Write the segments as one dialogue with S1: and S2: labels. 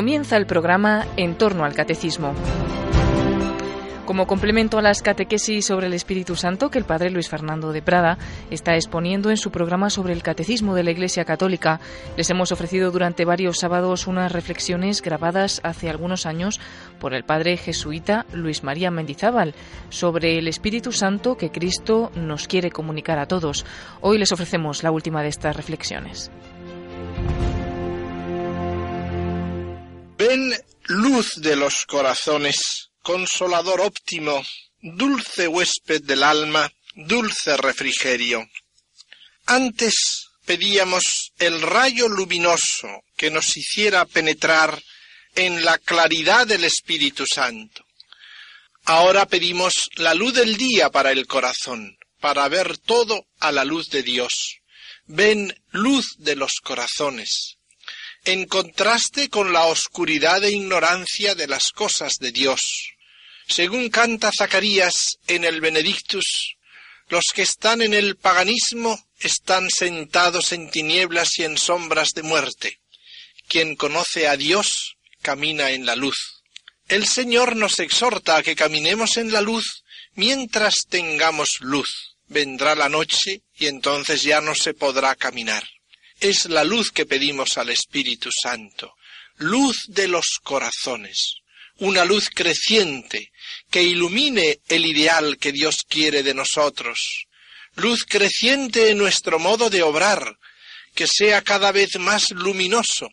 S1: Comienza el programa En torno al Catecismo. Como complemento a las catequesis sobre el Espíritu Santo que el padre Luis Fernando de Prada está exponiendo en su programa sobre el Catecismo de la Iglesia Católica, les hemos ofrecido durante varios sábados unas reflexiones grabadas hace algunos años por el padre jesuita Luis María Mendizábal sobre el Espíritu Santo que Cristo nos quiere comunicar a todos. Hoy les ofrecemos la última de estas reflexiones.
S2: Ven luz de los corazones consolador óptimo, dulce huésped del alma, dulce refrigerio. Antes pedíamos el rayo luminoso que nos hiciera penetrar en la claridad del Espíritu Santo. Ahora pedimos la luz del día para el corazón, para ver todo a la luz de Dios. Ven luz de los corazones, en contraste con la oscuridad e ignorancia de las cosas de Dios. Según canta Zacarías en el Benedictus, los que están en el paganismo están sentados en tinieblas y en sombras de muerte. Quien conoce a Dios camina en la luz. El Señor nos exhorta a que caminemos en la luz mientras tengamos luz. Vendrá la noche y entonces ya no se podrá caminar es la luz que pedimos al Espíritu Santo, luz de los corazones, una luz creciente que ilumine el ideal que Dios quiere de nosotros, luz creciente en nuestro modo de obrar, que sea cada vez más luminoso,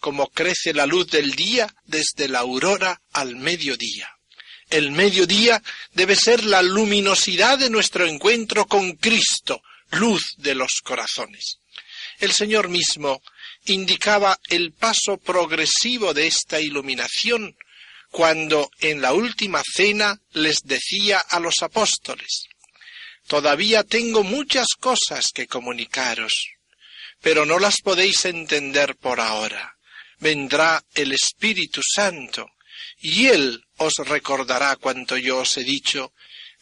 S2: como crece la luz del día desde la aurora al mediodía. El mediodía debe ser la luminosidad de nuestro encuentro con Cristo, luz de los corazones. El Señor mismo indicaba el paso progresivo de esta iluminación cuando en la última cena les decía a los apóstoles, Todavía tengo muchas cosas que comunicaros, pero no las podéis entender por ahora. Vendrá el Espíritu Santo, y Él os recordará cuanto yo os he dicho,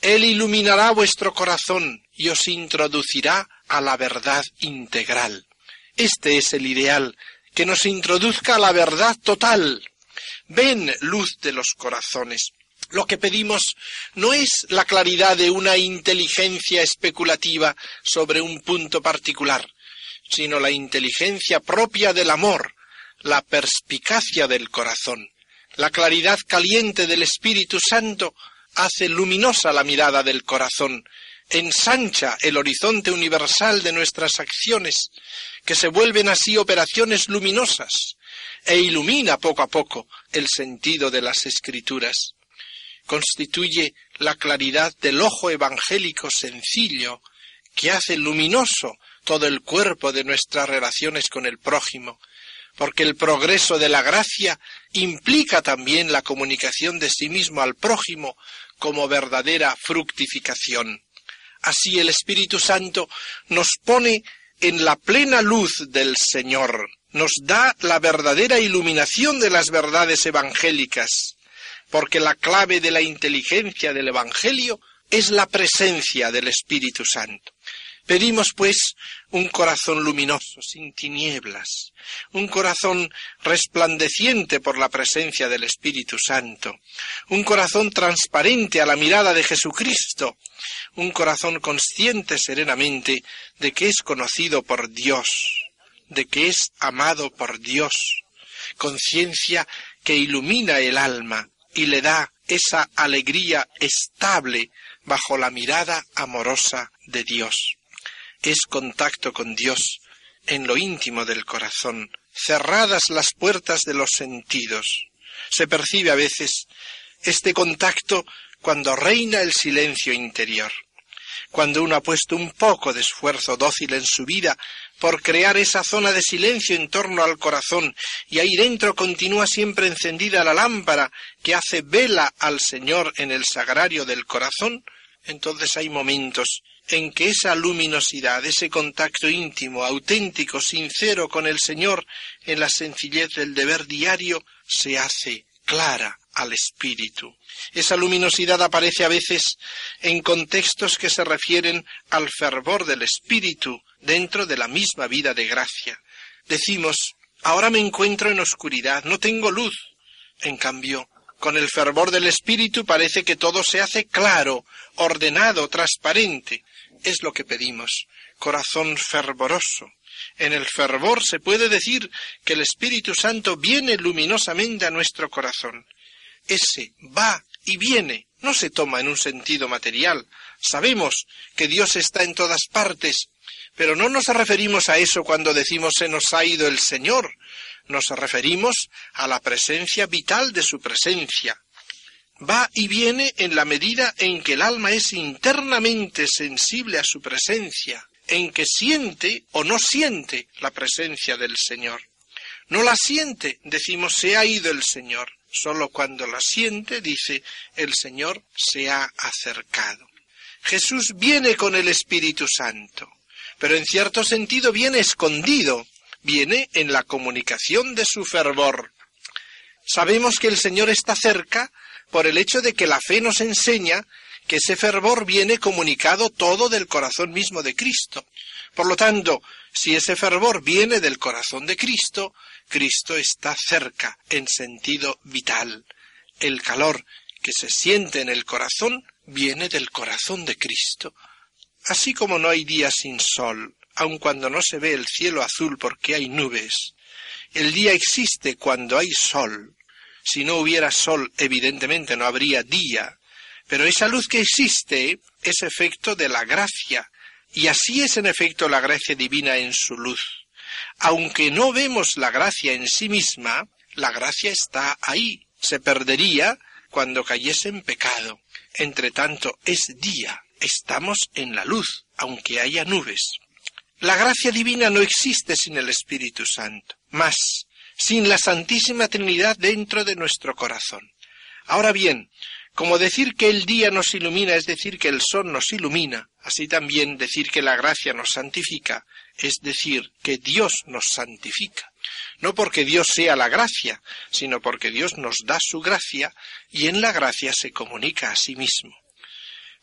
S2: Él iluminará vuestro corazón y os introducirá a la verdad integral. Este es el ideal, que nos introduzca a la verdad total. Ven, luz de los corazones. Lo que pedimos no es la claridad de una inteligencia especulativa sobre un punto particular, sino la inteligencia propia del amor, la perspicacia del corazón. La claridad caliente del Espíritu Santo hace luminosa la mirada del corazón, ensancha el horizonte universal de nuestras acciones, que se vuelven así operaciones luminosas, e ilumina poco a poco el sentido de las escrituras. Constituye la claridad del ojo evangélico sencillo, que hace luminoso todo el cuerpo de nuestras relaciones con el prójimo, porque el progreso de la gracia implica también la comunicación de sí mismo al prójimo como verdadera fructificación. Así el Espíritu Santo nos pone en la plena luz del Señor, nos da la verdadera iluminación de las verdades evangélicas, porque la clave de la inteligencia del Evangelio es la presencia del Espíritu Santo. Pedimos, pues, un corazón luminoso, sin tinieblas, un corazón resplandeciente por la presencia del Espíritu Santo, un corazón transparente a la mirada de Jesucristo, un corazón consciente serenamente de que es conocido por Dios, de que es amado por Dios, conciencia que ilumina el alma y le da esa alegría estable bajo la mirada amorosa de Dios es contacto con Dios en lo íntimo del corazón, cerradas las puertas de los sentidos. Se percibe a veces este contacto cuando reina el silencio interior, cuando uno ha puesto un poco de esfuerzo dócil en su vida por crear esa zona de silencio en torno al corazón y ahí dentro continúa siempre encendida la lámpara que hace vela al Señor en el sagrario del corazón, entonces hay momentos en que esa luminosidad, ese contacto íntimo, auténtico, sincero con el Señor en la sencillez del deber diario, se hace clara al espíritu. Esa luminosidad aparece a veces en contextos que se refieren al fervor del espíritu dentro de la misma vida de gracia. Decimos, Ahora me encuentro en oscuridad, no tengo luz. En cambio, con el fervor del Espíritu parece que todo se hace claro, ordenado, transparente. Es lo que pedimos. Corazón fervoroso. En el fervor se puede decir que el Espíritu Santo viene luminosamente a nuestro corazón. Ese va y viene, no se toma en un sentido material. Sabemos que Dios está en todas partes, pero no nos referimos a eso cuando decimos se nos ha ido el Señor, nos referimos a la presencia vital de su presencia. Va y viene en la medida en que el alma es internamente sensible a su presencia, en que siente o no siente la presencia del Señor. No la siente, decimos se ha ido el Señor. Solo cuando la siente, dice el Señor se ha acercado. Jesús viene con el Espíritu Santo, pero en cierto sentido viene escondido, viene en la comunicación de su fervor. Sabemos que el Señor está cerca por el hecho de que la fe nos enseña que ese fervor viene comunicado todo del corazón mismo de Cristo. Por lo tanto, si ese fervor viene del corazón de Cristo, Cristo está cerca en sentido vital. El calor que se siente en el corazón viene del corazón de Cristo. Así como no hay día sin sol, aun cuando no se ve el cielo azul porque hay nubes. El día existe cuando hay sol. Si no hubiera sol, evidentemente no habría día. Pero esa luz que existe es efecto de la gracia, y así es en efecto la gracia divina en su luz. Aunque no vemos la gracia en sí misma, la gracia está ahí. Se perdería cuando cayese en pecado. Entre tanto, es día. Estamos en la luz, aunque haya nubes. La gracia divina no existe sin el Espíritu Santo, más sin la Santísima Trinidad dentro de nuestro corazón. Ahora bien, como decir que el día nos ilumina es decir que el sol nos ilumina, así también decir que la gracia nos santifica es decir que Dios nos santifica. No porque Dios sea la gracia, sino porque Dios nos da su gracia y en la gracia se comunica a sí mismo.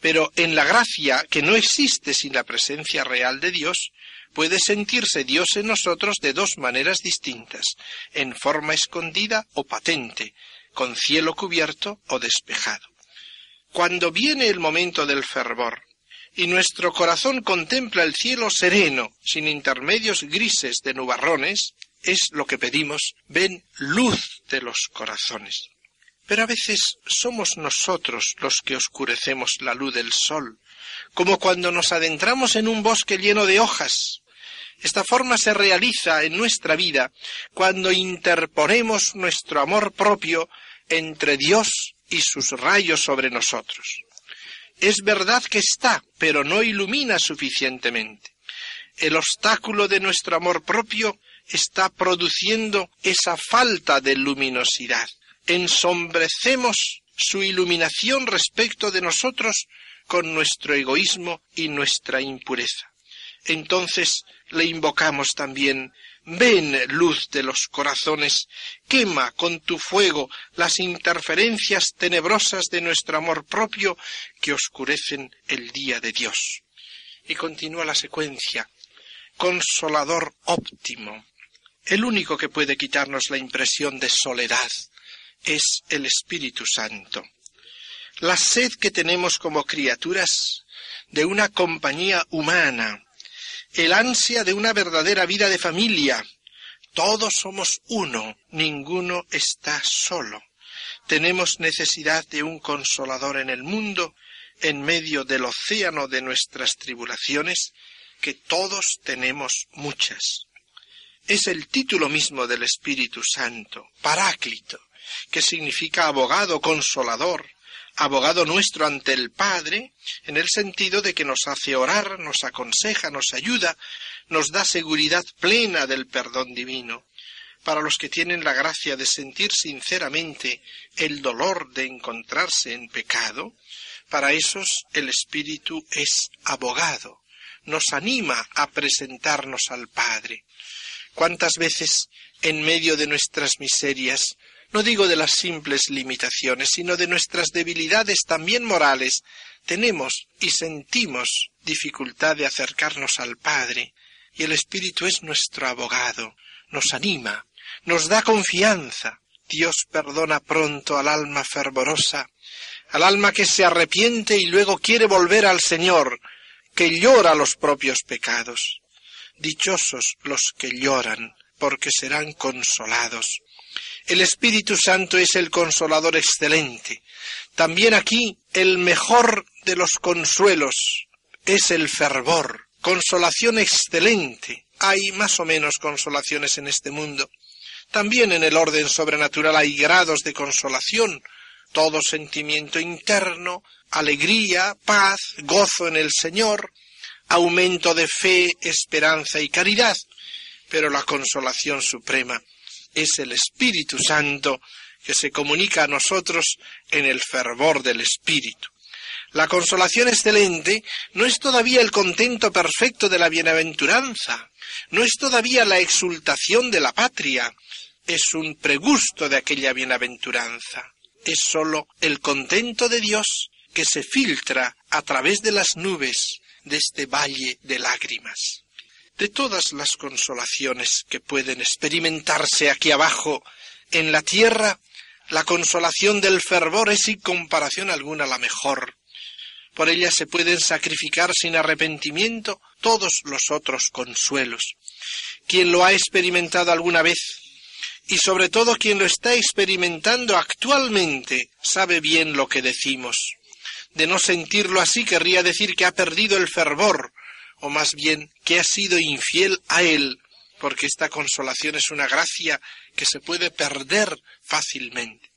S2: Pero en la gracia, que no existe sin la presencia real de Dios, puede sentirse Dios en nosotros de dos maneras distintas, en forma escondida o patente, con cielo cubierto o despejado. Cuando viene el momento del fervor, y nuestro corazón contempla el cielo sereno, sin intermedios grises de nubarrones, es lo que pedimos, ven luz de los corazones. Pero a veces somos nosotros los que oscurecemos la luz del sol, como cuando nos adentramos en un bosque lleno de hojas. Esta forma se realiza en nuestra vida cuando interponemos nuestro amor propio entre Dios y sus rayos sobre nosotros. Es verdad que está, pero no ilumina suficientemente. El obstáculo de nuestro amor propio está produciendo esa falta de luminosidad ensombrecemos su iluminación respecto de nosotros con nuestro egoísmo y nuestra impureza. Entonces le invocamos también, ven luz de los corazones, quema con tu fuego las interferencias tenebrosas de nuestro amor propio que oscurecen el día de Dios. Y continúa la secuencia, consolador óptimo, el único que puede quitarnos la impresión de soledad, es el Espíritu Santo. La sed que tenemos como criaturas de una compañía humana, el ansia de una verdadera vida de familia. Todos somos uno, ninguno está solo. Tenemos necesidad de un consolador en el mundo, en medio del océano de nuestras tribulaciones, que todos tenemos muchas. Es el título mismo del Espíritu Santo, Paráclito, que significa abogado, consolador, abogado nuestro ante el Padre, en el sentido de que nos hace orar, nos aconseja, nos ayuda, nos da seguridad plena del perdón divino. Para los que tienen la gracia de sentir sinceramente el dolor de encontrarse en pecado, para esos el Espíritu es abogado, nos anima a presentarnos al Padre. ¿Cuántas veces en medio de nuestras miserias no digo de las simples limitaciones, sino de nuestras debilidades también morales, tenemos y sentimos dificultad de acercarnos al Padre, y el Espíritu es nuestro abogado, nos anima, nos da confianza. Dios perdona pronto al alma fervorosa, al alma que se arrepiente y luego quiere volver al Señor, que llora los propios pecados. Dichosos los que lloran, porque serán consolados. El Espíritu Santo es el consolador excelente. También aquí el mejor de los consuelos es el fervor, consolación excelente. Hay más o menos consolaciones en este mundo. También en el orden sobrenatural hay grados de consolación, todo sentimiento interno, alegría, paz, gozo en el Señor, aumento de fe, esperanza y caridad. Pero la consolación suprema es el Espíritu Santo que se comunica a nosotros en el fervor del Espíritu. La consolación excelente no es todavía el contento perfecto de la bienaventuranza, no es todavía la exultación de la patria, es un pregusto de aquella bienaventuranza, es sólo el contento de Dios que se filtra a través de las nubes de este valle de lágrimas. De todas las consolaciones que pueden experimentarse aquí abajo en la tierra, la consolación del fervor es sin comparación alguna la mejor, por ella se pueden sacrificar sin arrepentimiento todos los otros consuelos. Quien lo ha experimentado alguna vez, y sobre todo quien lo está experimentando actualmente, sabe bien lo que decimos. De no sentirlo así querría decir que ha perdido el fervor, o más bien que ha sido infiel a él, porque esta consolación es una gracia que se puede perder fácilmente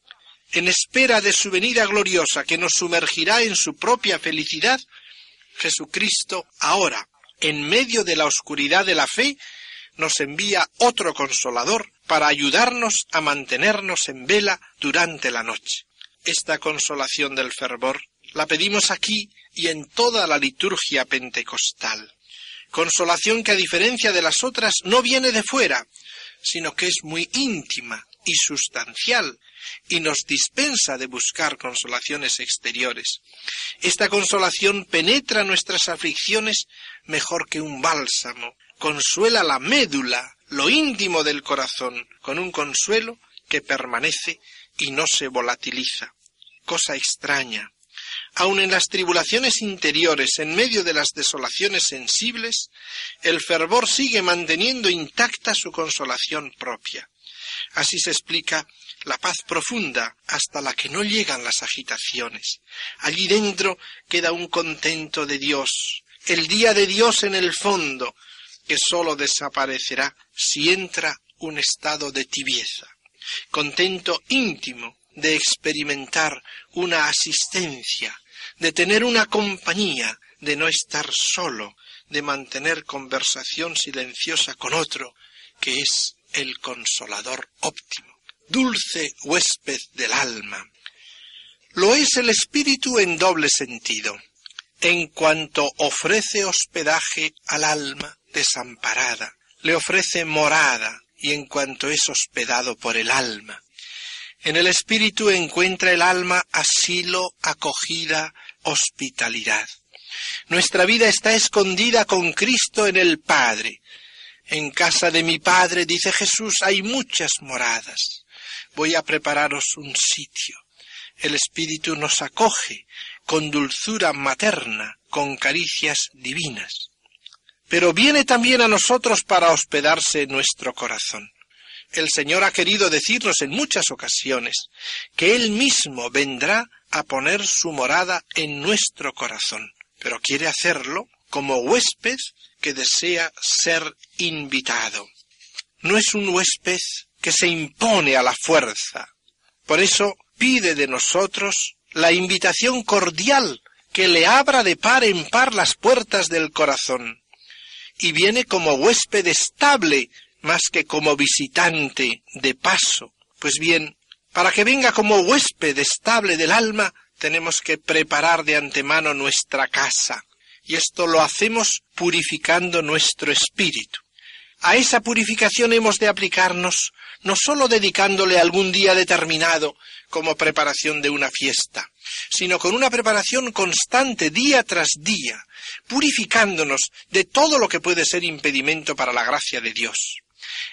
S2: en espera de su venida gloriosa que nos sumergirá en su propia felicidad, Jesucristo ahora, en medio de la oscuridad de la fe, nos envía otro consolador para ayudarnos a mantenernos en vela durante la noche. Esta consolación del fervor la pedimos aquí y en toda la liturgia pentecostal. Consolación que a diferencia de las otras no viene de fuera, sino que es muy íntima y sustancial y nos dispensa de buscar consolaciones exteriores. Esta consolación penetra nuestras aflicciones mejor que un bálsamo, consuela la médula, lo íntimo del corazón, con un consuelo que permanece y no se volatiliza. Cosa extraña. Aun en las tribulaciones interiores, en medio de las desolaciones sensibles, el fervor sigue manteniendo intacta su consolación propia. Así se explica la paz profunda hasta la que no llegan las agitaciones. Allí dentro queda un contento de Dios, el día de Dios en el fondo, que sólo desaparecerá si entra un estado de tibieza. Contento íntimo de experimentar una asistencia, de tener una compañía, de no estar solo, de mantener conversación silenciosa con otro, que es el consolador óptimo dulce huésped del alma. Lo es el espíritu en doble sentido, en cuanto ofrece hospedaje al alma desamparada, le ofrece morada y en cuanto es hospedado por el alma. En el espíritu encuentra el alma asilo, acogida, hospitalidad. Nuestra vida está escondida con Cristo en el Padre. En casa de mi Padre, dice Jesús, hay muchas moradas voy a prepararos un sitio. El Espíritu nos acoge con dulzura materna, con caricias divinas. Pero viene también a nosotros para hospedarse nuestro corazón. El Señor ha querido decirnos en muchas ocasiones que Él mismo vendrá a poner su morada en nuestro corazón, pero quiere hacerlo como huésped que desea ser invitado. No es un huésped que se impone a la fuerza. Por eso pide de nosotros la invitación cordial que le abra de par en par las puertas del corazón. Y viene como huésped estable más que como visitante de paso. Pues bien, para que venga como huésped estable del alma, tenemos que preparar de antemano nuestra casa. Y esto lo hacemos purificando nuestro espíritu. A esa purificación hemos de aplicarnos no sólo dedicándole algún día determinado como preparación de una fiesta, sino con una preparación constante día tras día, purificándonos de todo lo que puede ser impedimento para la gracia de Dios.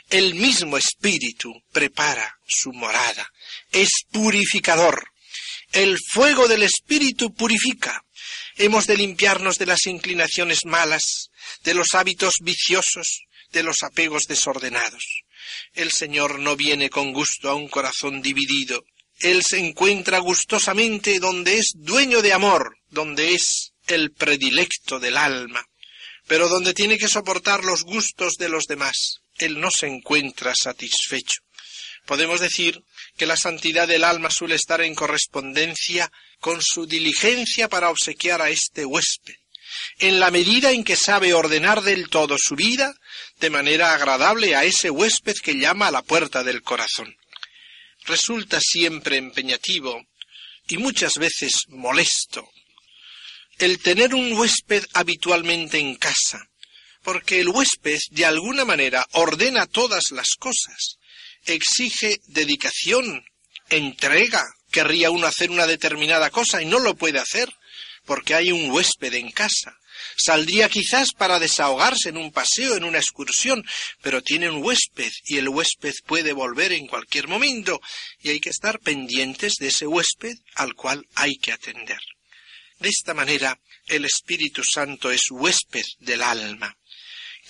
S2: El mismo espíritu prepara su morada. Es purificador. El fuego del espíritu purifica. Hemos de limpiarnos de las inclinaciones malas, de los hábitos viciosos, de los apegos desordenados. El Señor no viene con gusto a un corazón dividido. Él se encuentra gustosamente donde es dueño de amor, donde es el predilecto del alma, pero donde tiene que soportar los gustos de los demás. Él no se encuentra satisfecho. Podemos decir que la santidad del alma suele estar en correspondencia con su diligencia para obsequiar a este huésped, en la medida en que sabe ordenar del todo su vida de manera agradable a ese huésped que llama a la puerta del corazón. Resulta siempre empeñativo y muchas veces molesto el tener un huésped habitualmente en casa, porque el huésped de alguna manera ordena todas las cosas, exige dedicación, entrega, querría uno hacer una determinada cosa y no lo puede hacer, porque hay un huésped en casa. Saldría quizás para desahogarse en un paseo, en una excursión, pero tiene un huésped y el huésped puede volver en cualquier momento y hay que estar pendientes de ese huésped al cual hay que atender. De esta manera, el Espíritu Santo es huésped del alma.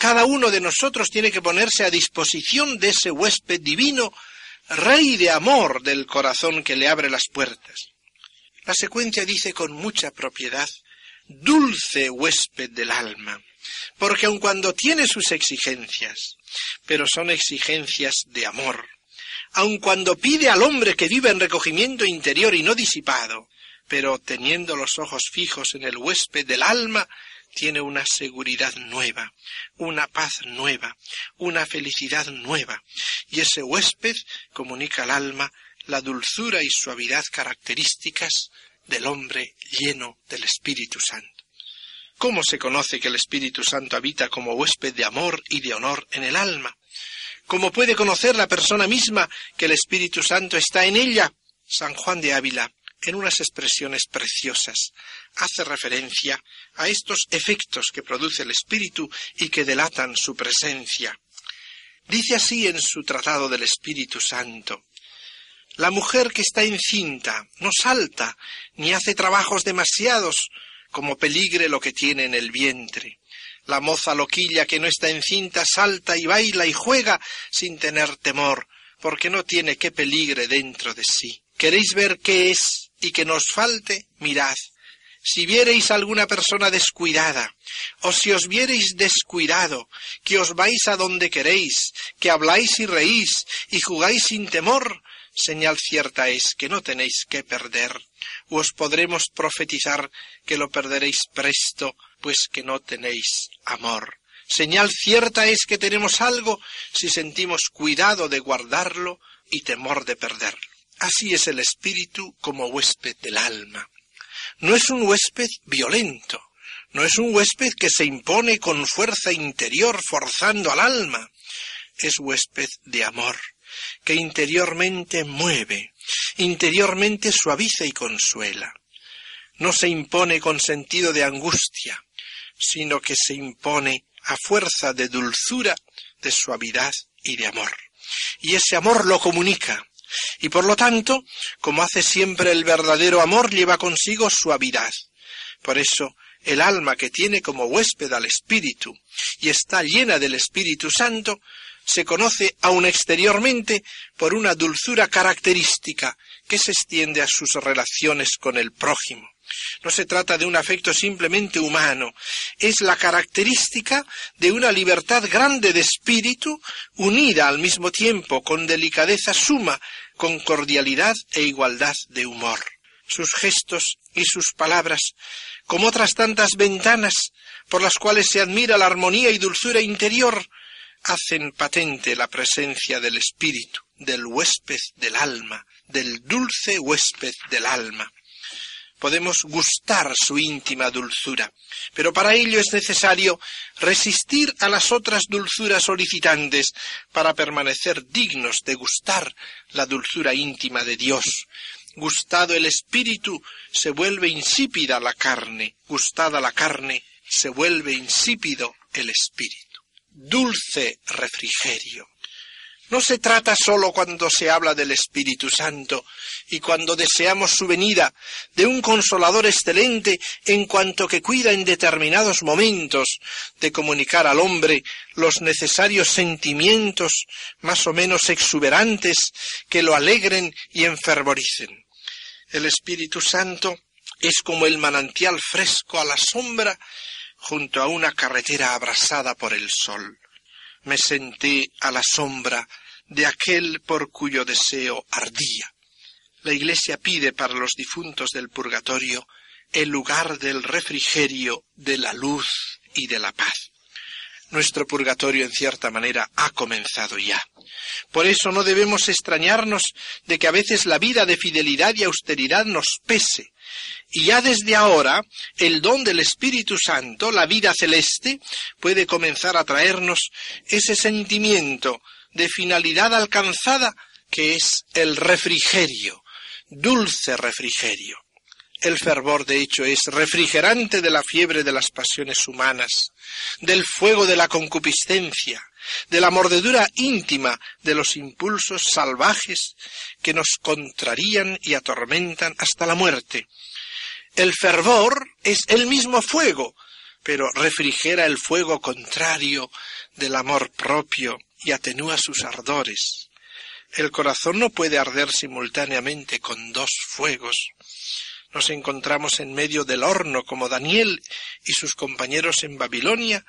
S2: Cada uno de nosotros tiene que ponerse a disposición de ese huésped divino, rey de amor del corazón que le abre las puertas. La secuencia dice con mucha propiedad, dulce huésped del alma, porque aun cuando tiene sus exigencias, pero son exigencias de amor, aun cuando pide al hombre que vive en recogimiento interior y no disipado, pero teniendo los ojos fijos en el huésped del alma, tiene una seguridad nueva, una paz nueva, una felicidad nueva, y ese huésped comunica al alma la dulzura y suavidad características del hombre lleno del Espíritu Santo. ¿Cómo se conoce que el Espíritu Santo habita como huésped de amor y de honor en el alma? ¿Cómo puede conocer la persona misma que el Espíritu Santo está en ella? San Juan de Ávila en unas expresiones preciosas. Hace referencia a estos efectos que produce el espíritu y que delatan su presencia. Dice así en su Tratado del Espíritu Santo. La mujer que está encinta no salta ni hace trabajos demasiados como peligre lo que tiene en el vientre. La moza loquilla que no está encinta salta y baila y juega sin tener temor, porque no tiene qué peligre dentro de sí. ¿Queréis ver qué es y que nos falte, mirad, si viereis alguna persona descuidada, o si os viereis descuidado, que os vais a donde queréis, que habláis y reís, y jugáis sin temor, señal cierta es que no tenéis que perder, o os podremos profetizar que lo perderéis presto, pues que no tenéis amor. Señal cierta es que tenemos algo si sentimos cuidado de guardarlo y temor de perderlo. Así es el espíritu como huésped del alma. No es un huésped violento, no es un huésped que se impone con fuerza interior forzando al alma. Es huésped de amor, que interiormente mueve, interiormente suaviza y consuela. No se impone con sentido de angustia, sino que se impone a fuerza de dulzura, de suavidad y de amor. Y ese amor lo comunica, y por lo tanto, como hace siempre el verdadero amor, lleva consigo suavidad. Por eso, el alma que tiene como huésped al Espíritu y está llena del Espíritu Santo, se conoce aun exteriormente por una dulzura característica que se extiende a sus relaciones con el prójimo. No se trata de un afecto simplemente humano, es la característica de una libertad grande de espíritu, unida al mismo tiempo con delicadeza suma, con cordialidad e igualdad de humor. Sus gestos y sus palabras, como otras tantas ventanas por las cuales se admira la armonía y dulzura interior, hacen patente la presencia del espíritu, del huésped del alma, del dulce huésped del alma podemos gustar su íntima dulzura, pero para ello es necesario resistir a las otras dulzuras solicitantes para permanecer dignos de gustar la dulzura íntima de Dios. Gustado el espíritu, se vuelve insípida la carne, gustada la carne, se vuelve insípido el espíritu. Dulce refrigerio. No se trata sólo cuando se habla del Espíritu Santo y cuando deseamos su venida de un consolador excelente en cuanto que cuida en determinados momentos de comunicar al hombre los necesarios sentimientos más o menos exuberantes que lo alegren y enfervoricen. El Espíritu Santo es como el manantial fresco a la sombra junto a una carretera abrasada por el sol. Me senté a la sombra de aquel por cuyo deseo ardía. La Iglesia pide para los difuntos del purgatorio el lugar del refrigerio, de la luz y de la paz. Nuestro purgatorio, en cierta manera, ha comenzado ya. Por eso no debemos extrañarnos de que a veces la vida de fidelidad y austeridad nos pese. Y ya desde ahora, el don del Espíritu Santo, la vida celeste, puede comenzar a traernos ese sentimiento de finalidad alcanzada que es el refrigerio, dulce refrigerio. El fervor, de hecho, es refrigerante de la fiebre de las pasiones humanas, del fuego de la concupiscencia, de la mordedura íntima de los impulsos salvajes que nos contrarían y atormentan hasta la muerte. El fervor es el mismo fuego, pero refrigera el fuego contrario del amor propio, y atenúa sus ardores. El corazón no puede arder simultáneamente con dos fuegos. Nos encontramos en medio del horno como Daniel y sus compañeros en Babilonia,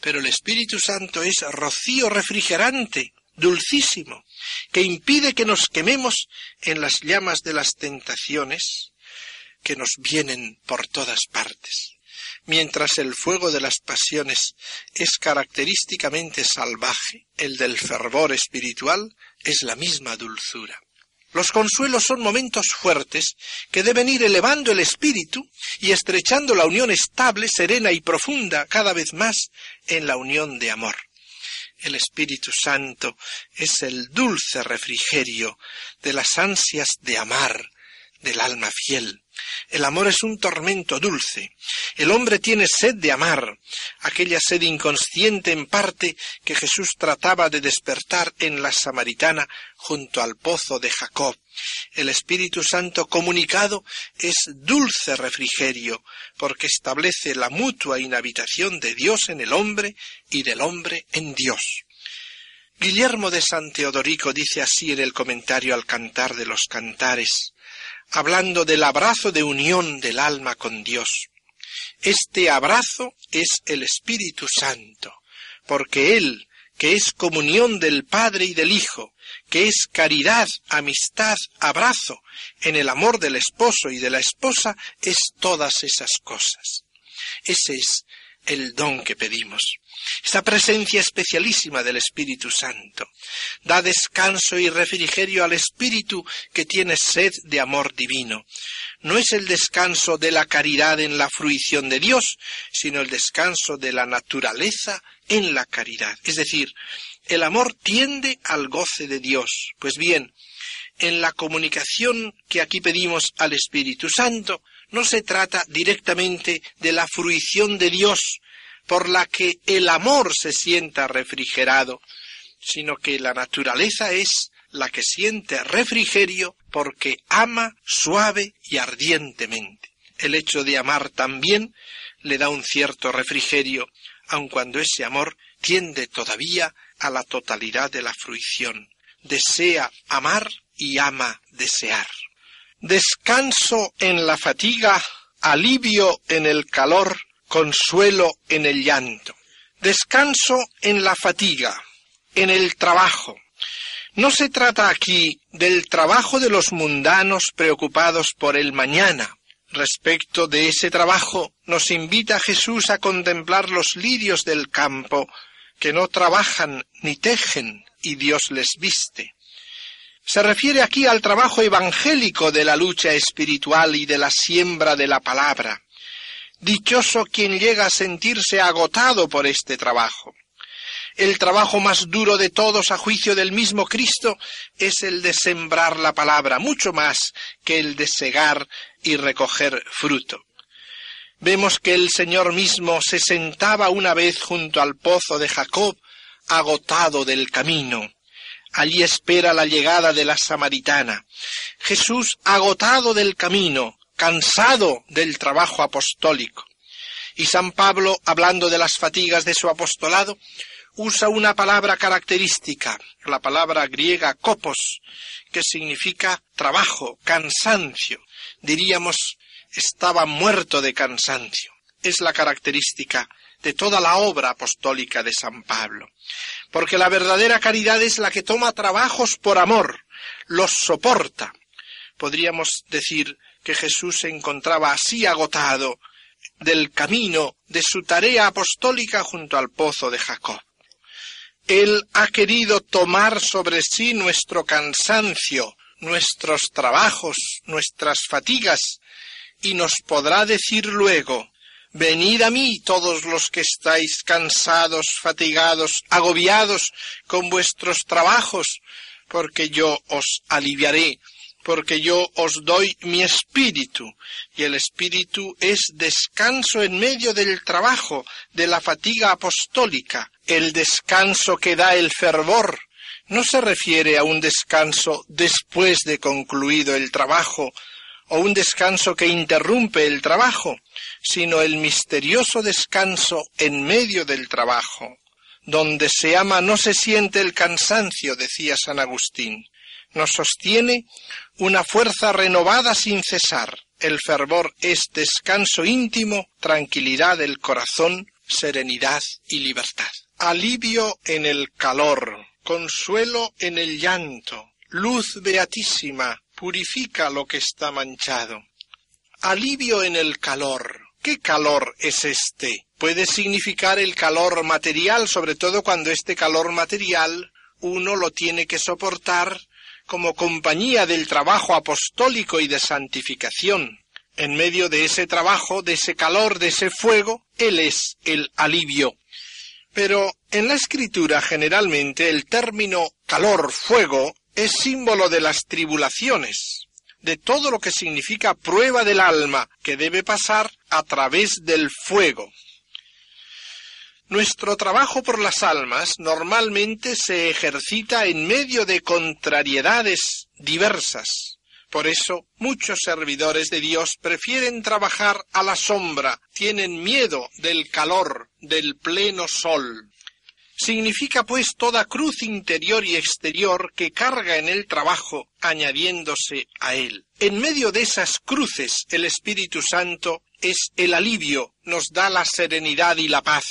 S2: pero el Espíritu Santo es rocío refrigerante, dulcísimo, que impide que nos quememos en las llamas de las tentaciones que nos vienen por todas partes mientras el fuego de las pasiones es característicamente salvaje, el del fervor espiritual es la misma dulzura. Los consuelos son momentos fuertes que deben ir elevando el espíritu y estrechando la unión estable, serena y profunda cada vez más en la unión de amor. El Espíritu Santo es el dulce refrigerio de las ansias de amar del alma fiel, el amor es un tormento dulce. El hombre tiene sed de amar, aquella sed inconsciente en parte que Jesús trataba de despertar en la samaritana junto al pozo de Jacob. El Espíritu Santo comunicado es dulce refrigerio, porque establece la mutua inhabitación de Dios en el hombre y del hombre en Dios. Guillermo de San Teodorico dice así en el comentario al cantar de los cantares hablando del abrazo de unión del alma con Dios. Este abrazo es el Espíritu Santo, porque Él, que es comunión del Padre y del Hijo, que es caridad, amistad, abrazo, en el amor del esposo y de la esposa, es todas esas cosas. Ese es el don que pedimos. Esa presencia especialísima del Espíritu Santo da descanso y refrigerio al Espíritu que tiene sed de amor divino. No es el descanso de la caridad en la fruición de Dios, sino el descanso de la naturaleza en la caridad. Es decir, el amor tiende al goce de Dios. Pues bien, en la comunicación que aquí pedimos al Espíritu Santo, no se trata directamente de la fruición de Dios por la que el amor se sienta refrigerado, sino que la naturaleza es la que siente refrigerio porque ama suave y ardientemente. El hecho de amar también le da un cierto refrigerio, aun cuando ese amor tiende todavía a la totalidad de la fruición. Desea amar y ama desear. Descanso en la fatiga, alivio en el calor, consuelo en el llanto. Descanso en la fatiga, en el trabajo. No se trata aquí del trabajo de los mundanos preocupados por el mañana. Respecto de ese trabajo, nos invita Jesús a contemplar los lirios del campo, que no trabajan ni tejen, y Dios les viste. Se refiere aquí al trabajo evangélico de la lucha espiritual y de la siembra de la palabra. Dichoso quien llega a sentirse agotado por este trabajo. El trabajo más duro de todos a juicio del mismo Cristo es el de sembrar la palabra, mucho más que el de segar y recoger fruto. Vemos que el Señor mismo se sentaba una vez junto al pozo de Jacob, agotado del camino, Allí espera la llegada de la samaritana. Jesús agotado del camino, cansado del trabajo apostólico. Y San Pablo, hablando de las fatigas de su apostolado, usa una palabra característica, la palabra griega kopos, que significa trabajo, cansancio. Diríamos, estaba muerto de cansancio. Es la característica de toda la obra apostólica de San Pablo. Porque la verdadera caridad es la que toma trabajos por amor, los soporta. Podríamos decir que Jesús se encontraba así agotado del camino de su tarea apostólica junto al pozo de Jacob. Él ha querido tomar sobre sí nuestro cansancio, nuestros trabajos, nuestras fatigas, y nos podrá decir luego, Venid a mí todos los que estáis cansados, fatigados, agobiados con vuestros trabajos, porque yo os aliviaré porque yo os doy mi espíritu, y el espíritu es descanso en medio del trabajo, de la fatiga apostólica, el descanso que da el fervor. No se refiere a un descanso después de concluido el trabajo, o un descanso que interrumpe el trabajo, sino el misterioso descanso en medio del trabajo. Donde se ama no se siente el cansancio, decía San Agustín nos sostiene una fuerza renovada sin cesar. El fervor es descanso íntimo, tranquilidad del corazón, serenidad y libertad. Alivio en el calor, consuelo en el llanto, luz beatísima, purifica lo que está manchado. Alivio en el calor. ¿Qué calor es este? Puede significar el calor material, sobre todo cuando este calor material uno lo tiene que soportar como compañía del trabajo apostólico y de santificación. En medio de ese trabajo, de ese calor, de ese fuego, Él es el alivio. Pero en la escritura generalmente el término calor, fuego, es símbolo de las tribulaciones, de todo lo que significa prueba del alma que debe pasar a través del fuego. Nuestro trabajo por las almas normalmente se ejercita en medio de contrariedades diversas. Por eso muchos servidores de Dios prefieren trabajar a la sombra, tienen miedo del calor, del pleno sol. Significa pues toda cruz interior y exterior que carga en el trabajo añadiéndose a él. En medio de esas cruces el Espíritu Santo es el alivio, nos da la serenidad y la paz.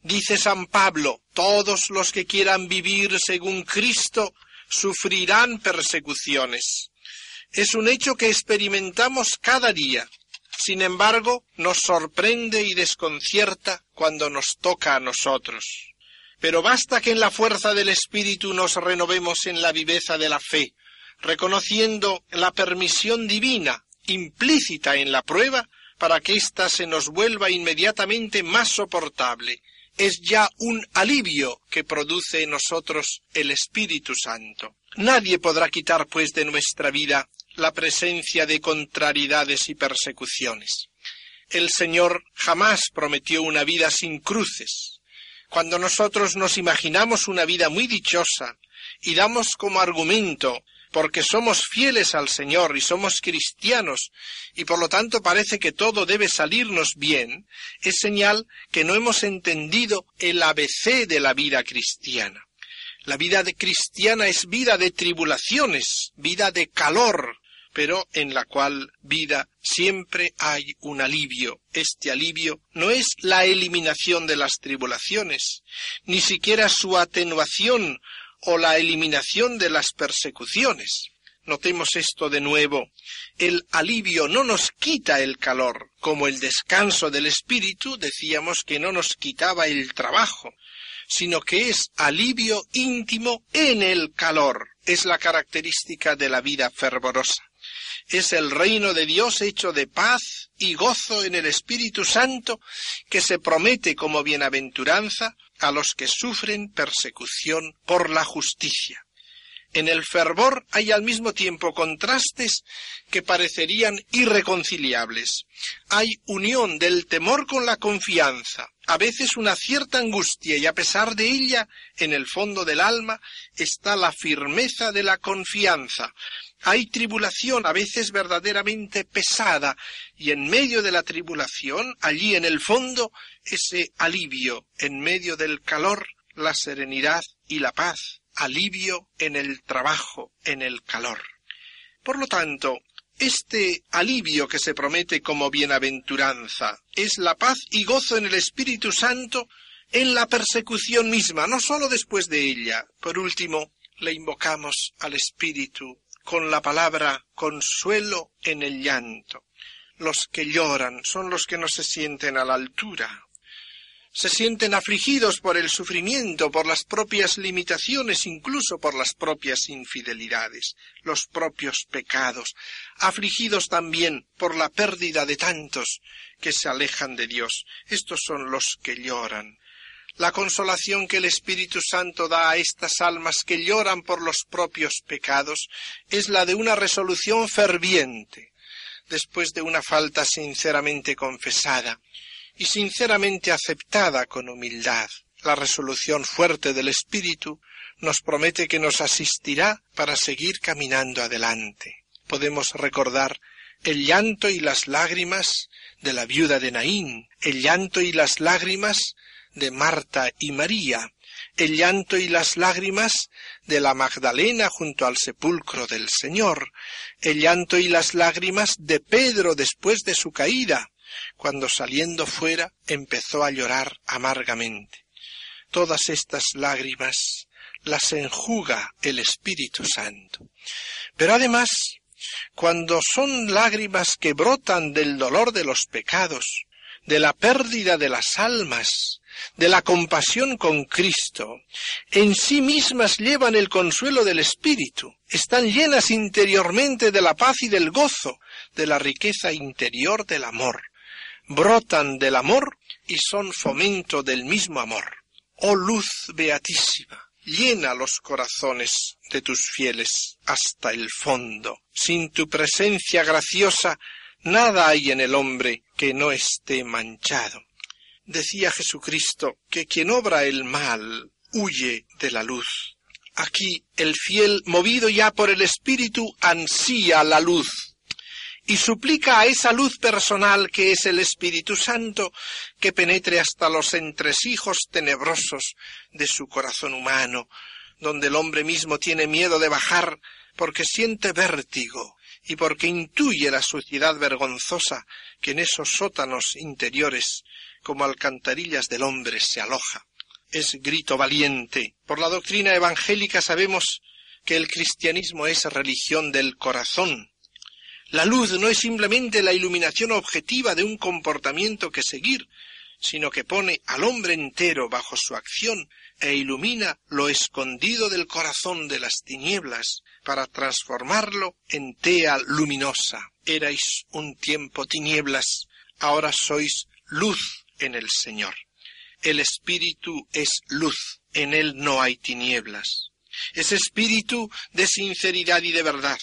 S2: Dice San Pablo, todos los que quieran vivir según Cristo sufrirán persecuciones. Es un hecho que experimentamos cada día. Sin embargo, nos sorprende y desconcierta cuando nos toca a nosotros. Pero basta que en la fuerza del Espíritu nos renovemos en la viveza de la fe, reconociendo la permisión divina implícita en la prueba para que ésta se nos vuelva inmediatamente más soportable es ya un alivio que produce en nosotros el Espíritu Santo. Nadie podrá quitar, pues, de nuestra vida la presencia de contrariedades y persecuciones. El Señor jamás prometió una vida sin cruces. Cuando nosotros nos imaginamos una vida muy dichosa y damos como argumento porque somos fieles al Señor y somos cristianos y por lo tanto parece que todo debe salirnos bien, es señal que no hemos entendido el ABC de la vida cristiana. La vida de cristiana es vida de tribulaciones, vida de calor, pero en la cual vida siempre hay un alivio. Este alivio no es la eliminación de las tribulaciones, ni siquiera su atenuación o la eliminación de las persecuciones. Notemos esto de nuevo. El alivio no nos quita el calor, como el descanso del espíritu decíamos que no nos quitaba el trabajo, sino que es alivio íntimo en el calor. Es la característica de la vida fervorosa. Es el reino de Dios hecho de paz y gozo en el Espíritu Santo que se promete como bienaventuranza a los que sufren persecución por la justicia. En el fervor hay al mismo tiempo contrastes que parecerían irreconciliables. Hay unión del temor con la confianza, a veces una cierta angustia y a pesar de ella, en el fondo del alma está la firmeza de la confianza. Hay tribulación a veces verdaderamente pesada y en medio de la tribulación, allí en el fondo, ese alivio, en medio del calor, la serenidad y la paz alivio en el trabajo, en el calor. Por lo tanto, este alivio que se promete como bienaventuranza es la paz y gozo en el Espíritu Santo en la persecución misma, no sólo después de ella. Por último, le invocamos al Espíritu con la palabra consuelo en el llanto. Los que lloran son los que no se sienten a la altura, se sienten afligidos por el sufrimiento, por las propias limitaciones, incluso por las propias infidelidades, los propios pecados, afligidos también por la pérdida de tantos que se alejan de Dios. Estos son los que lloran. La consolación que el Espíritu Santo da a estas almas que lloran por los propios pecados es la de una resolución ferviente, después de una falta sinceramente confesada, y sinceramente aceptada con humildad. La resolución fuerte del Espíritu nos promete que nos asistirá para seguir caminando adelante. Podemos recordar el llanto y las lágrimas de la viuda de Naín, el llanto y las lágrimas de Marta y María, el llanto y las lágrimas de la Magdalena junto al sepulcro del Señor, el llanto y las lágrimas de Pedro después de su caída, cuando saliendo fuera empezó a llorar amargamente. Todas estas lágrimas las enjuga el Espíritu Santo. Pero además, cuando son lágrimas que brotan del dolor de los pecados, de la pérdida de las almas, de la compasión con Cristo, en sí mismas llevan el consuelo del Espíritu, están llenas interiormente de la paz y del gozo, de la riqueza interior del amor brotan del amor y son fomento del mismo amor. Oh luz beatísima, llena los corazones de tus fieles hasta el fondo. Sin tu presencia graciosa, nada hay en el hombre que no esté manchado. Decía Jesucristo que quien obra el mal huye de la luz. Aquí el fiel, movido ya por el Espíritu, ansía la luz y suplica a esa luz personal que es el Espíritu Santo que penetre hasta los entresijos tenebrosos de su corazón humano, donde el hombre mismo tiene miedo de bajar porque siente vértigo y porque intuye la suciedad vergonzosa que en esos sótanos interiores como alcantarillas del hombre se aloja. Es grito valiente. Por la doctrina evangélica sabemos que el cristianismo es religión del corazón, la luz no es simplemente la iluminación objetiva de un comportamiento que seguir, sino que pone al hombre entero bajo su acción e ilumina lo escondido del corazón de las tinieblas para transformarlo en tea luminosa. Erais un tiempo tinieblas, ahora sois luz en el Señor. El Espíritu es luz, en él no hay tinieblas. Es espíritu de sinceridad y de verdad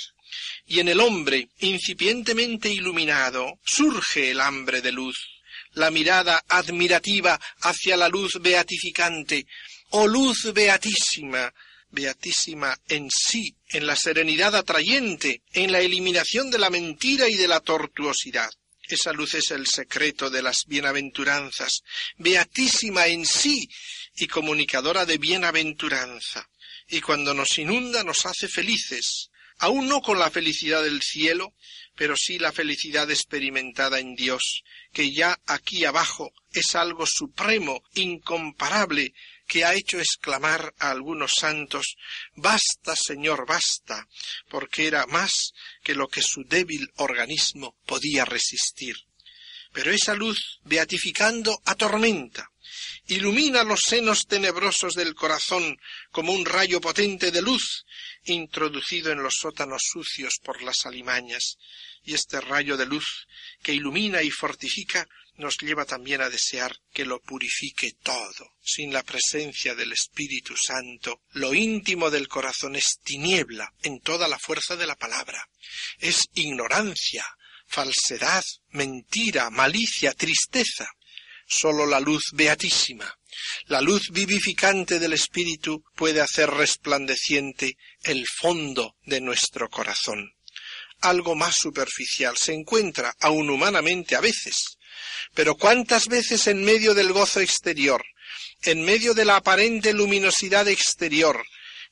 S2: y en el hombre incipientemente iluminado surge el hambre de luz, la mirada admirativa hacia la luz beatificante, oh luz beatísima, beatísima en sí, en la serenidad atrayente, en la eliminación de la mentira y de la tortuosidad. Esa luz es el secreto de las bienaventuranzas, beatísima en sí y comunicadora de bienaventuranza. Y cuando nos inunda nos hace felices, aún no con la felicidad del cielo, pero sí la felicidad experimentada en Dios, que ya aquí abajo es algo supremo, incomparable, que ha hecho exclamar a algunos santos Basta, Señor, basta, porque era más que lo que su débil organismo podía resistir. Pero esa luz, beatificando, atormenta, ilumina los senos tenebrosos del corazón como un rayo potente de luz introducido en los sótanos sucios por las alimañas, y este rayo de luz que ilumina y fortifica nos lleva también a desear que lo purifique todo. Sin la presencia del Espíritu Santo, lo íntimo del corazón es tiniebla en toda la fuerza de la palabra. Es ignorancia, falsedad, mentira, malicia, tristeza. Sólo la luz beatísima, la luz vivificante del Espíritu puede hacer resplandeciente el fondo de nuestro corazón. Algo más superficial se encuentra, aun humanamente a veces, pero cuántas veces en medio del gozo exterior, en medio de la aparente luminosidad exterior,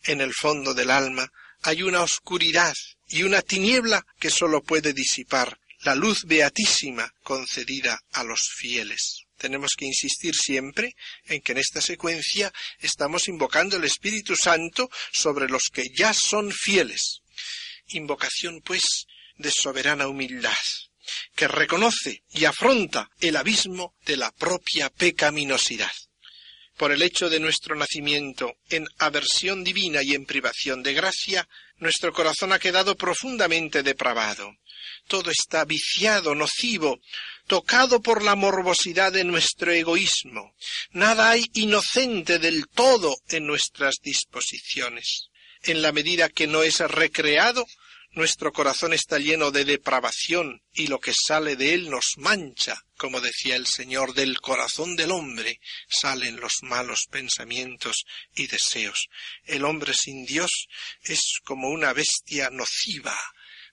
S2: en el fondo del alma hay una oscuridad y una tiniebla que sólo puede disipar la luz beatísima concedida a los fieles. Tenemos que insistir siempre en que en esta secuencia estamos invocando el Espíritu Santo sobre los que ya son fieles. Invocación, pues, de soberana humildad, que reconoce y afronta el abismo de la propia pecaminosidad. Por el hecho de nuestro nacimiento en aversión divina y en privación de gracia, nuestro corazón ha quedado profundamente depravado. Todo está viciado, nocivo, tocado por la morbosidad de nuestro egoísmo. Nada hay inocente del todo en nuestras disposiciones. En la medida que no es recreado, nuestro corazón está lleno de depravación y lo que sale de él nos mancha. Como decía el Señor, del corazón del hombre salen los malos pensamientos y deseos. El hombre sin Dios es como una bestia nociva,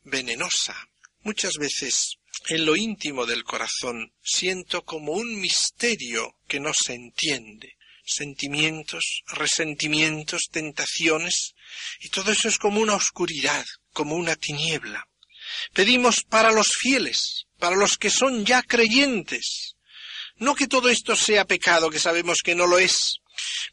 S2: venenosa. Muchas veces en lo íntimo del corazón siento como un misterio que no se entiende sentimientos, resentimientos, tentaciones, y todo eso es como una oscuridad, como una tiniebla. Pedimos para los fieles, para los que son ya creyentes. No que todo esto sea pecado, que sabemos que no lo es,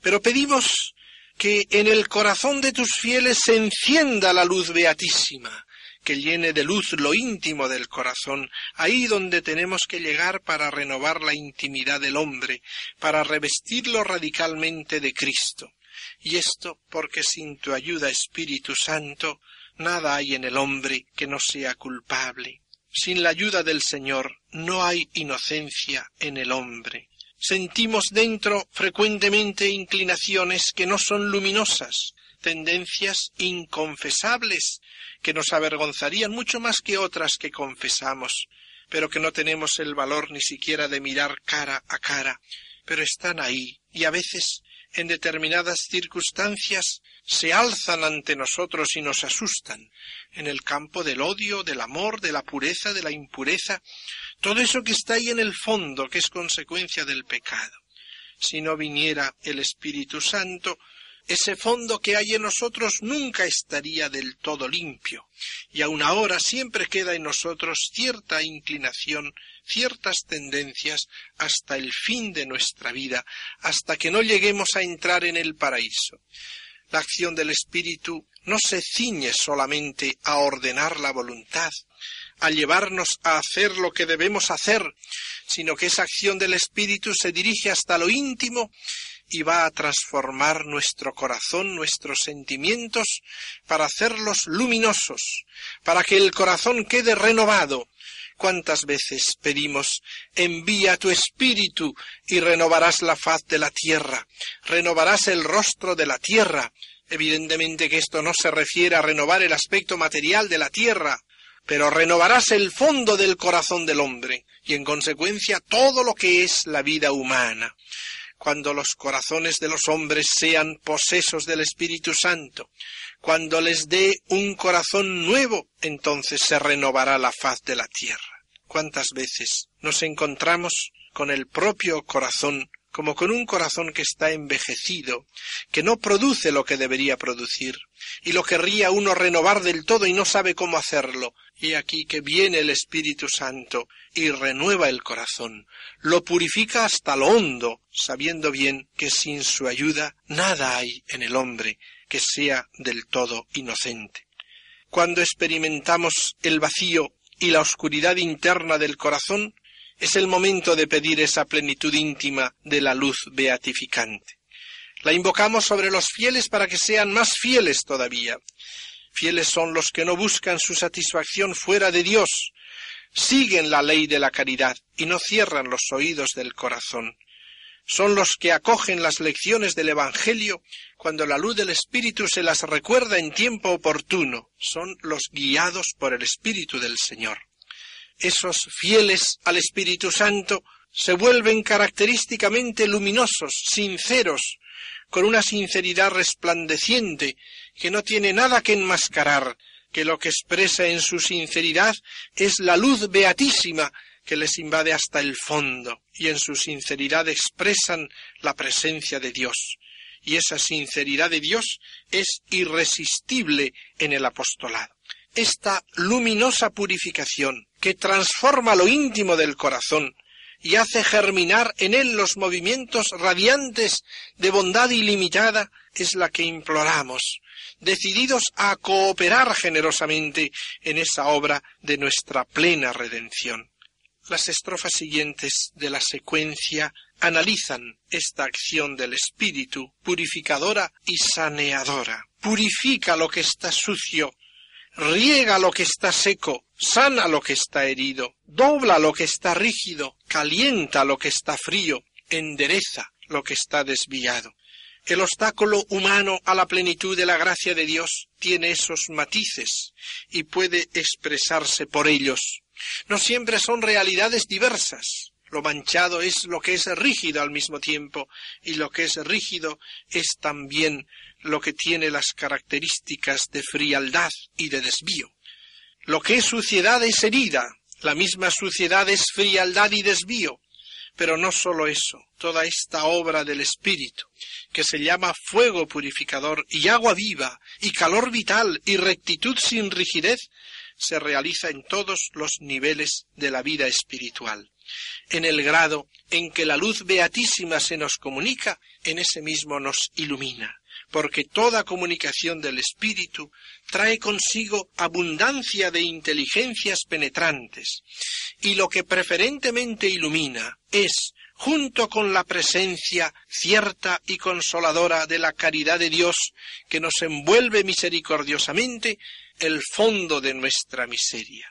S2: pero pedimos que en el corazón de tus fieles se encienda la luz beatísima, que llene de luz lo íntimo del corazón, ahí donde tenemos que llegar para renovar la intimidad del hombre, para revestirlo radicalmente de Cristo. Y esto porque sin tu ayuda, Espíritu Santo, nada hay en el hombre que no sea culpable. Sin la ayuda del Señor no hay inocencia en el hombre. Sentimos dentro frecuentemente inclinaciones que no son luminosas, tendencias inconfesables que nos avergonzarían mucho más que otras que confesamos, pero que no tenemos el valor ni siquiera de mirar cara a cara, pero están ahí y a veces en determinadas circunstancias se alzan ante nosotros y nos asustan, en el campo del odio, del amor, de la pureza, de la impureza, todo eso que está ahí en el fondo, que es consecuencia del pecado. Si no viniera el Espíritu Santo, ese fondo que hay en nosotros nunca estaría del todo limpio, y aun ahora siempre queda en nosotros cierta inclinación, ciertas tendencias hasta el fin de nuestra vida, hasta que no lleguemos a entrar en el paraíso. La acción del Espíritu no se ciñe solamente a ordenar la voluntad, a llevarnos a hacer lo que debemos hacer, sino que esa acción del Espíritu se dirige hasta lo íntimo y va a transformar nuestro corazón, nuestros sentimientos, para hacerlos luminosos, para que el corazón quede renovado. ¿Cuántas veces pedimos, envía tu espíritu y renovarás la faz de la tierra, renovarás el rostro de la tierra? Evidentemente que esto no se refiere a renovar el aspecto material de la tierra, pero renovarás el fondo del corazón del hombre y en consecuencia todo lo que es la vida humana cuando los corazones de los hombres sean posesos del Espíritu Santo, cuando les dé un corazón nuevo, entonces se renovará la faz de la tierra. ¿Cuántas veces nos encontramos con el propio corazón como con un corazón que está envejecido, que no produce lo que debería producir, y lo querría uno renovar del todo y no sabe cómo hacerlo. Y aquí que viene el Espíritu Santo y renueva el corazón, lo purifica hasta lo hondo, sabiendo bien que sin su ayuda nada hay en el hombre que sea del todo inocente. Cuando experimentamos el vacío y la oscuridad interna del corazón, es el momento de pedir esa plenitud íntima de la luz beatificante. La invocamos sobre los fieles para que sean más fieles todavía. Fieles son los que no buscan su satisfacción fuera de Dios, siguen la ley de la caridad y no cierran los oídos del corazón. Son los que acogen las lecciones del Evangelio cuando la luz del Espíritu se las recuerda en tiempo oportuno. Son los guiados por el Espíritu del Señor. Esos fieles al Espíritu Santo se vuelven característicamente luminosos, sinceros, con una sinceridad resplandeciente que no tiene nada que enmascarar, que lo que expresa en su sinceridad es la luz beatísima que les invade hasta el fondo, y en su sinceridad expresan la presencia de Dios. Y esa sinceridad de Dios es irresistible en el apostolado. Esta luminosa purificación que transforma lo íntimo del corazón, y hace germinar en él los movimientos radiantes de bondad ilimitada es la que imploramos, decididos a cooperar generosamente en esa obra de nuestra plena redención. Las estrofas siguientes de la secuencia analizan esta acción del Espíritu purificadora y saneadora. Purifica lo que está sucio, riega lo que está seco, sana lo que está herido, dobla lo que está rígido, calienta lo que está frío, endereza lo que está desviado. El obstáculo humano a la plenitud de la gracia de Dios tiene esos matices y puede expresarse por ellos. No siempre son realidades diversas. Lo manchado es lo que es rígido al mismo tiempo y lo que es rígido es también lo que tiene las características de frialdad y de desvío. Lo que es suciedad es herida, la misma suciedad es frialdad y desvío. Pero no sólo eso, toda esta obra del Espíritu, que se llama fuego purificador y agua viva y calor vital y rectitud sin rigidez, se realiza en todos los niveles de la vida espiritual. En el grado en que la luz beatísima se nos comunica, en ese mismo nos ilumina porque toda comunicación del Espíritu trae consigo abundancia de inteligencias penetrantes, y lo que preferentemente ilumina es, junto con la presencia cierta y consoladora de la caridad de Dios que nos envuelve misericordiosamente, el fondo de nuestra miseria.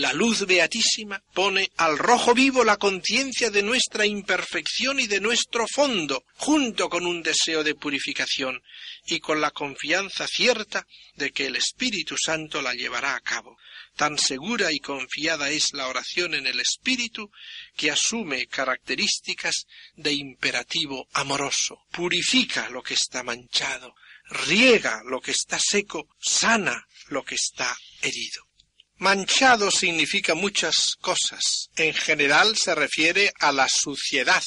S2: La luz beatísima pone al rojo vivo la conciencia de nuestra imperfección y de nuestro fondo, junto con un deseo de purificación y con la confianza cierta de que el Espíritu Santo la llevará a cabo. Tan segura y confiada es la oración en el Espíritu que asume características de imperativo amoroso. Purifica lo que está manchado, riega lo que está seco, sana lo que está herido. Manchado significa muchas cosas. En general se refiere a la suciedad.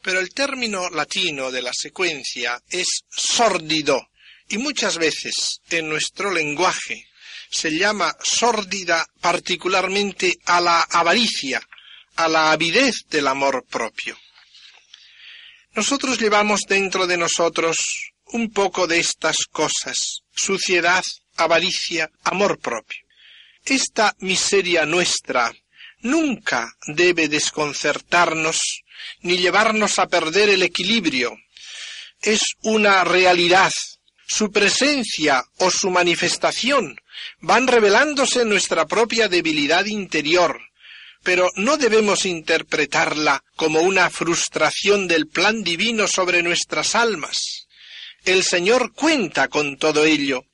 S2: Pero el término latino de la secuencia es sórdido. Y muchas veces en nuestro lenguaje se llama sórdida particularmente a la avaricia, a la avidez del amor propio. Nosotros llevamos dentro de nosotros un poco de estas cosas, suciedad, avaricia, amor propio. Esta miseria nuestra nunca debe desconcertarnos ni llevarnos a perder el equilibrio. Es una realidad. Su presencia o su manifestación van revelándose en nuestra propia debilidad interior, pero no debemos interpretarla como una frustración del plan divino sobre nuestras almas. El Señor cuenta con todo ello,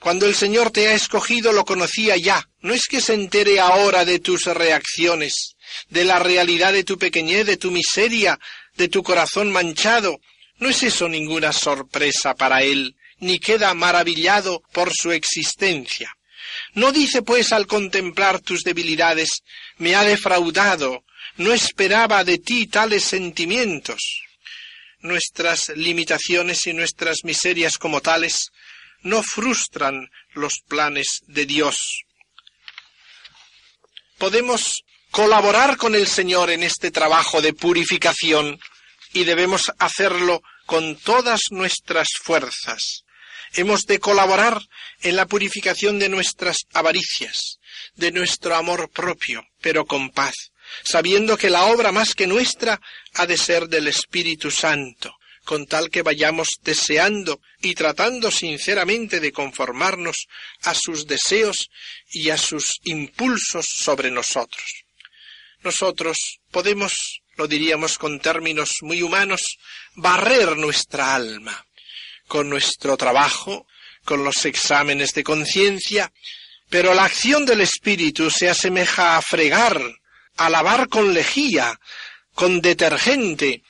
S2: cuando el Señor te ha escogido lo conocía ya. No es que se entere ahora de tus reacciones, de la realidad de tu pequeñez, de tu miseria, de tu corazón manchado. No es eso ninguna sorpresa para Él, ni queda maravillado por su existencia. No dice pues al contemplar tus debilidades, me ha defraudado, no esperaba de ti tales sentimientos. Nuestras limitaciones y nuestras miserias como tales no frustran los planes de Dios. Podemos colaborar con el Señor en este trabajo de purificación y debemos hacerlo con todas nuestras fuerzas. Hemos de colaborar en la purificación de nuestras avaricias, de nuestro amor propio, pero con paz, sabiendo que la obra más que nuestra ha de ser del Espíritu Santo, con tal que vayamos deseando y tratando sinceramente de conformarnos a sus deseos y a sus impulsos sobre nosotros. Nosotros podemos, lo diríamos con términos muy humanos, barrer nuestra alma con nuestro trabajo, con los exámenes de conciencia, pero la acción del espíritu se asemeja a fregar, a lavar con lejía, con detergente,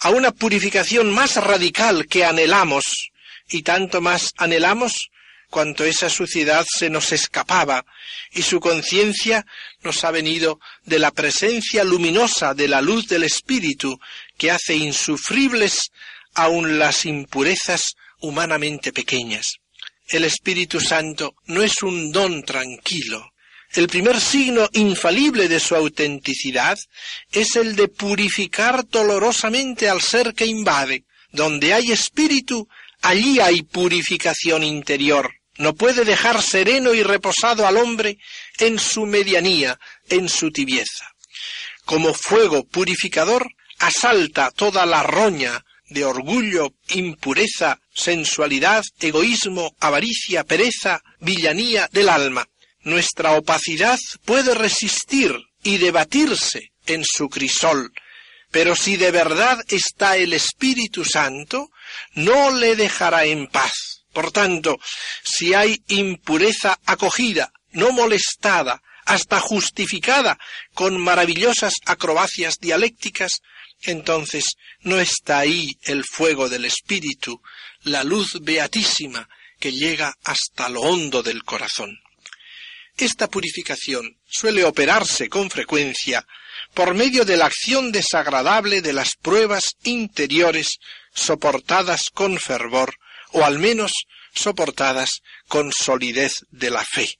S2: a una purificación más radical que anhelamos, y tanto más anhelamos cuanto esa suciedad se nos escapaba, y su conciencia nos ha venido de la presencia luminosa de la luz del Espíritu, que hace insufribles aun las impurezas humanamente pequeñas. El Espíritu Santo no es un don tranquilo, el primer signo infalible de su autenticidad es el de purificar dolorosamente al ser que invade. Donde hay espíritu, allí hay purificación interior. No puede dejar sereno y reposado al hombre en su medianía, en su tibieza. Como fuego purificador, asalta toda la roña de orgullo, impureza, sensualidad, egoísmo, avaricia, pereza, villanía del alma nuestra opacidad puede resistir y debatirse en su crisol, pero si de verdad está el Espíritu Santo, no le dejará en paz. Por tanto, si hay impureza acogida, no molestada, hasta justificada con maravillosas acrobacias dialécticas, entonces no está ahí el fuego del Espíritu, la luz beatísima que llega hasta lo hondo del corazón. Esta purificación suele operarse con frecuencia por medio de la acción desagradable de las pruebas interiores soportadas con fervor o al menos soportadas con solidez de la fe.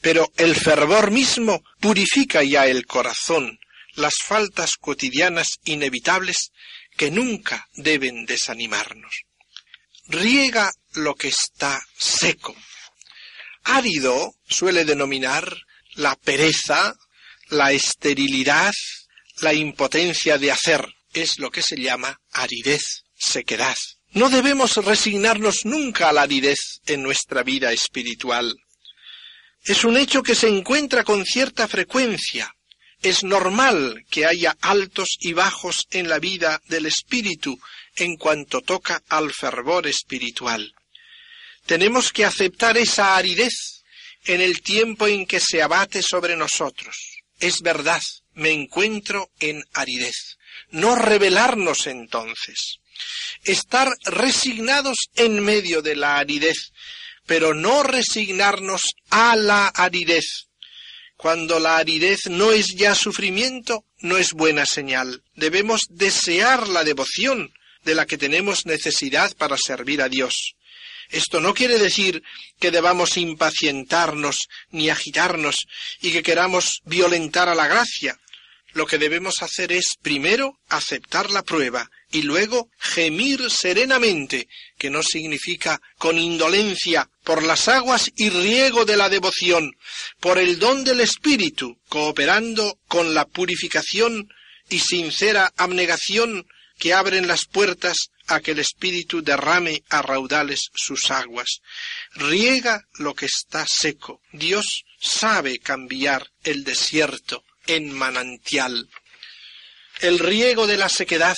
S2: Pero el fervor mismo purifica ya el corazón, las faltas cotidianas inevitables que nunca deben desanimarnos. Riega lo que está seco, árido suele denominar la pereza, la esterilidad, la impotencia de hacer. Es lo que se llama aridez, sequedad. No debemos resignarnos nunca a la aridez en nuestra vida espiritual. Es un hecho que se encuentra con cierta frecuencia. Es normal que haya altos y bajos en la vida del espíritu en cuanto toca al fervor espiritual. Tenemos que aceptar esa aridez en el tiempo en que se abate sobre nosotros. Es verdad, me encuentro en aridez. No rebelarnos entonces. Estar resignados en medio de la aridez, pero no resignarnos a la aridez. Cuando la aridez no es ya sufrimiento, no es buena señal. Debemos desear la devoción de la que tenemos necesidad para servir a Dios. Esto no quiere decir que debamos impacientarnos ni agitarnos y que queramos violentar a la gracia. Lo que debemos hacer es primero aceptar la prueba y luego gemir serenamente, que no significa con indolencia, por las aguas y riego de la devoción, por el don del Espíritu, cooperando con la purificación y sincera abnegación que abren las puertas a que el Espíritu derrame a raudales sus aguas. Riega lo que está seco. Dios sabe cambiar el desierto en manantial. El riego de la sequedad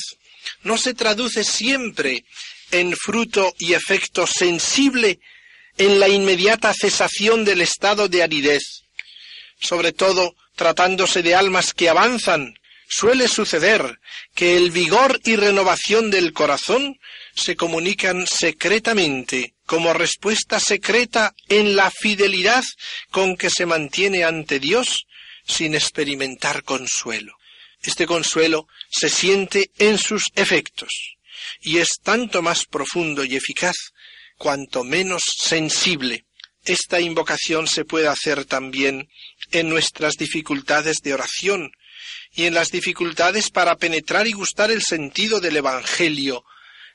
S2: no se traduce siempre en fruto y efecto sensible en la inmediata cesación del estado de aridez, sobre todo tratándose de almas que avanzan suele suceder que el vigor y renovación del corazón se comunican secretamente como respuesta secreta en la fidelidad con que se mantiene ante Dios sin experimentar consuelo. Este consuelo se siente en sus efectos y es tanto más profundo y eficaz cuanto menos sensible. Esta invocación se puede hacer también en nuestras dificultades de oración, y en las dificultades para penetrar y gustar el sentido del Evangelio,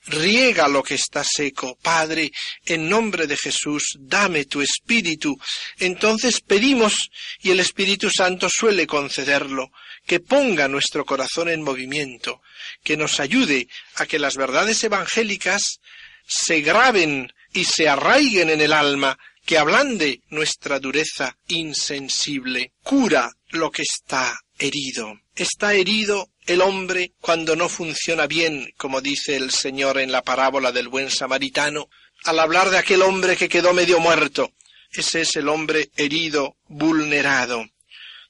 S2: riega lo que está seco. Padre, en nombre de Jesús, dame tu espíritu. Entonces pedimos, y el Espíritu Santo suele concederlo, que ponga nuestro corazón en movimiento, que nos ayude a que las verdades evangélicas se graben y se arraiguen en el alma, que ablande nuestra dureza insensible, cura lo que está herido. Está herido el hombre cuando no funciona bien, como dice el Señor en la parábola del buen samaritano, al hablar de aquel hombre que quedó medio muerto. Ese es el hombre herido, vulnerado.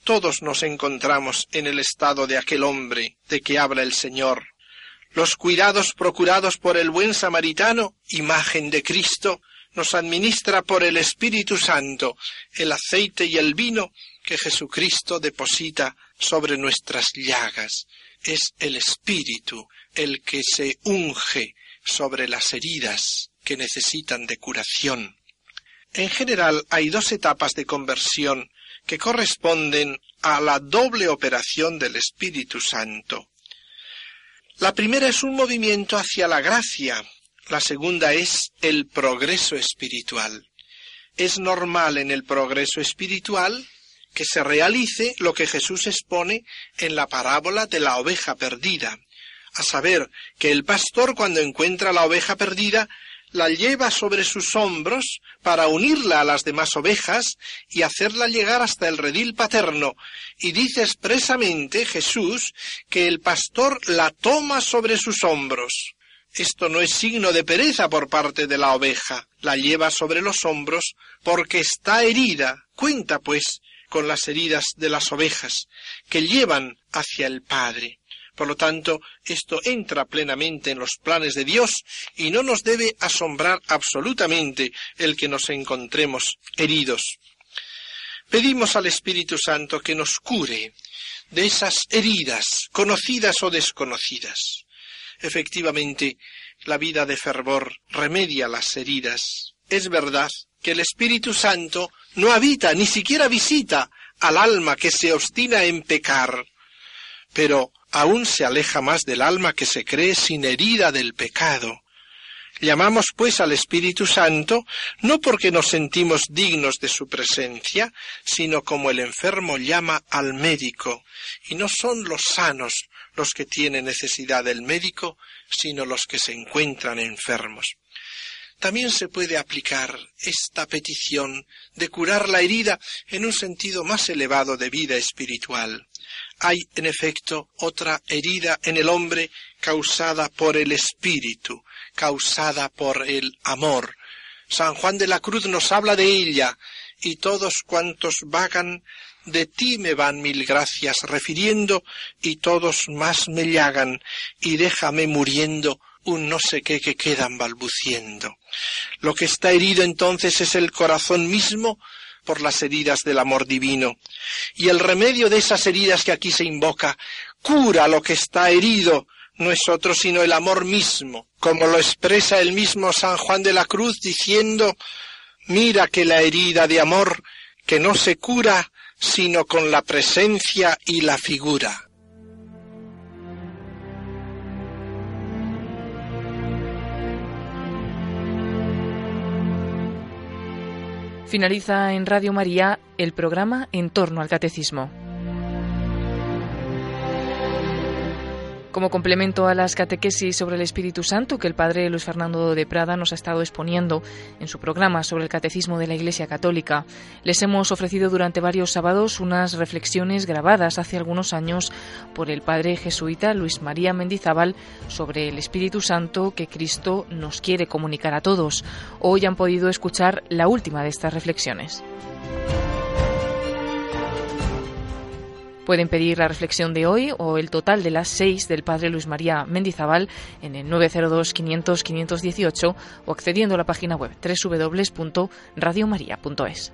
S2: Todos nos encontramos en el estado de aquel hombre de que habla el Señor. Los cuidados procurados por el buen samaritano, imagen de Cristo, nos administra por el Espíritu Santo el aceite y el vino que Jesucristo deposita sobre nuestras llagas. Es el Espíritu el que se unge sobre las heridas que necesitan de curación. En general hay dos etapas de conversión que corresponden a la doble operación del Espíritu Santo. La primera es un movimiento hacia la gracia, la segunda es el progreso espiritual. Es normal en el progreso espiritual que se realice lo que Jesús expone en la parábola de la oveja perdida, a saber, que el pastor cuando encuentra la oveja perdida la lleva sobre sus hombros para unirla a las demás ovejas y hacerla llegar hasta el redil paterno, y dice expresamente Jesús que el pastor la toma sobre sus hombros. Esto no es signo de pereza por parte de la oveja, la lleva sobre los hombros porque está herida. Cuenta, pues, con las heridas de las ovejas, que llevan hacia el Padre. Por lo tanto, esto entra plenamente en los planes de Dios y no nos debe asombrar absolutamente el que nos encontremos heridos. Pedimos al Espíritu Santo que nos cure de esas heridas, conocidas o desconocidas. Efectivamente, la vida de fervor remedia las heridas. Es verdad que el Espíritu Santo no habita, ni siquiera visita al alma que se obstina en pecar, pero aún se aleja más del alma que se cree sin herida del pecado. Llamamos pues al Espíritu Santo no porque nos sentimos dignos de su presencia, sino como el enfermo llama al médico, y no son los sanos los que tienen necesidad del médico, sino los que se encuentran enfermos. También se puede aplicar esta petición de curar la herida en un sentido más elevado de vida espiritual. Hay, en efecto, otra herida en el hombre causada por el espíritu, causada por el amor. San Juan de la Cruz nos habla de ella, y todos cuantos vagan de ti me van mil gracias refiriendo, y todos más me llagan, y déjame muriendo un no sé qué que quedan balbuciendo. Lo que está herido entonces es el corazón mismo por las heridas del amor divino. Y el remedio de esas heridas que aquí se invoca cura lo que está herido, no es otro sino el amor mismo, como lo expresa el mismo San Juan de la Cruz diciendo Mira que la herida de amor que no se cura sino con la presencia y la figura.
S1: Finaliza en Radio María el programa En torno al Catecismo. Como complemento a las catequesis sobre el Espíritu Santo que el padre Luis Fernando de Prada nos ha estado exponiendo en su programa sobre el Catecismo de la Iglesia Católica, les hemos ofrecido durante varios sábados unas reflexiones grabadas hace algunos años por el padre jesuita Luis María Mendizábal sobre el Espíritu Santo que Cristo nos quiere comunicar a todos. Hoy han podido escuchar la última de estas reflexiones. Pueden pedir la reflexión de hoy o el total de las seis del Padre Luis María Mendizábal en el 902-500-518 o accediendo a la página web www.radiomaria.es.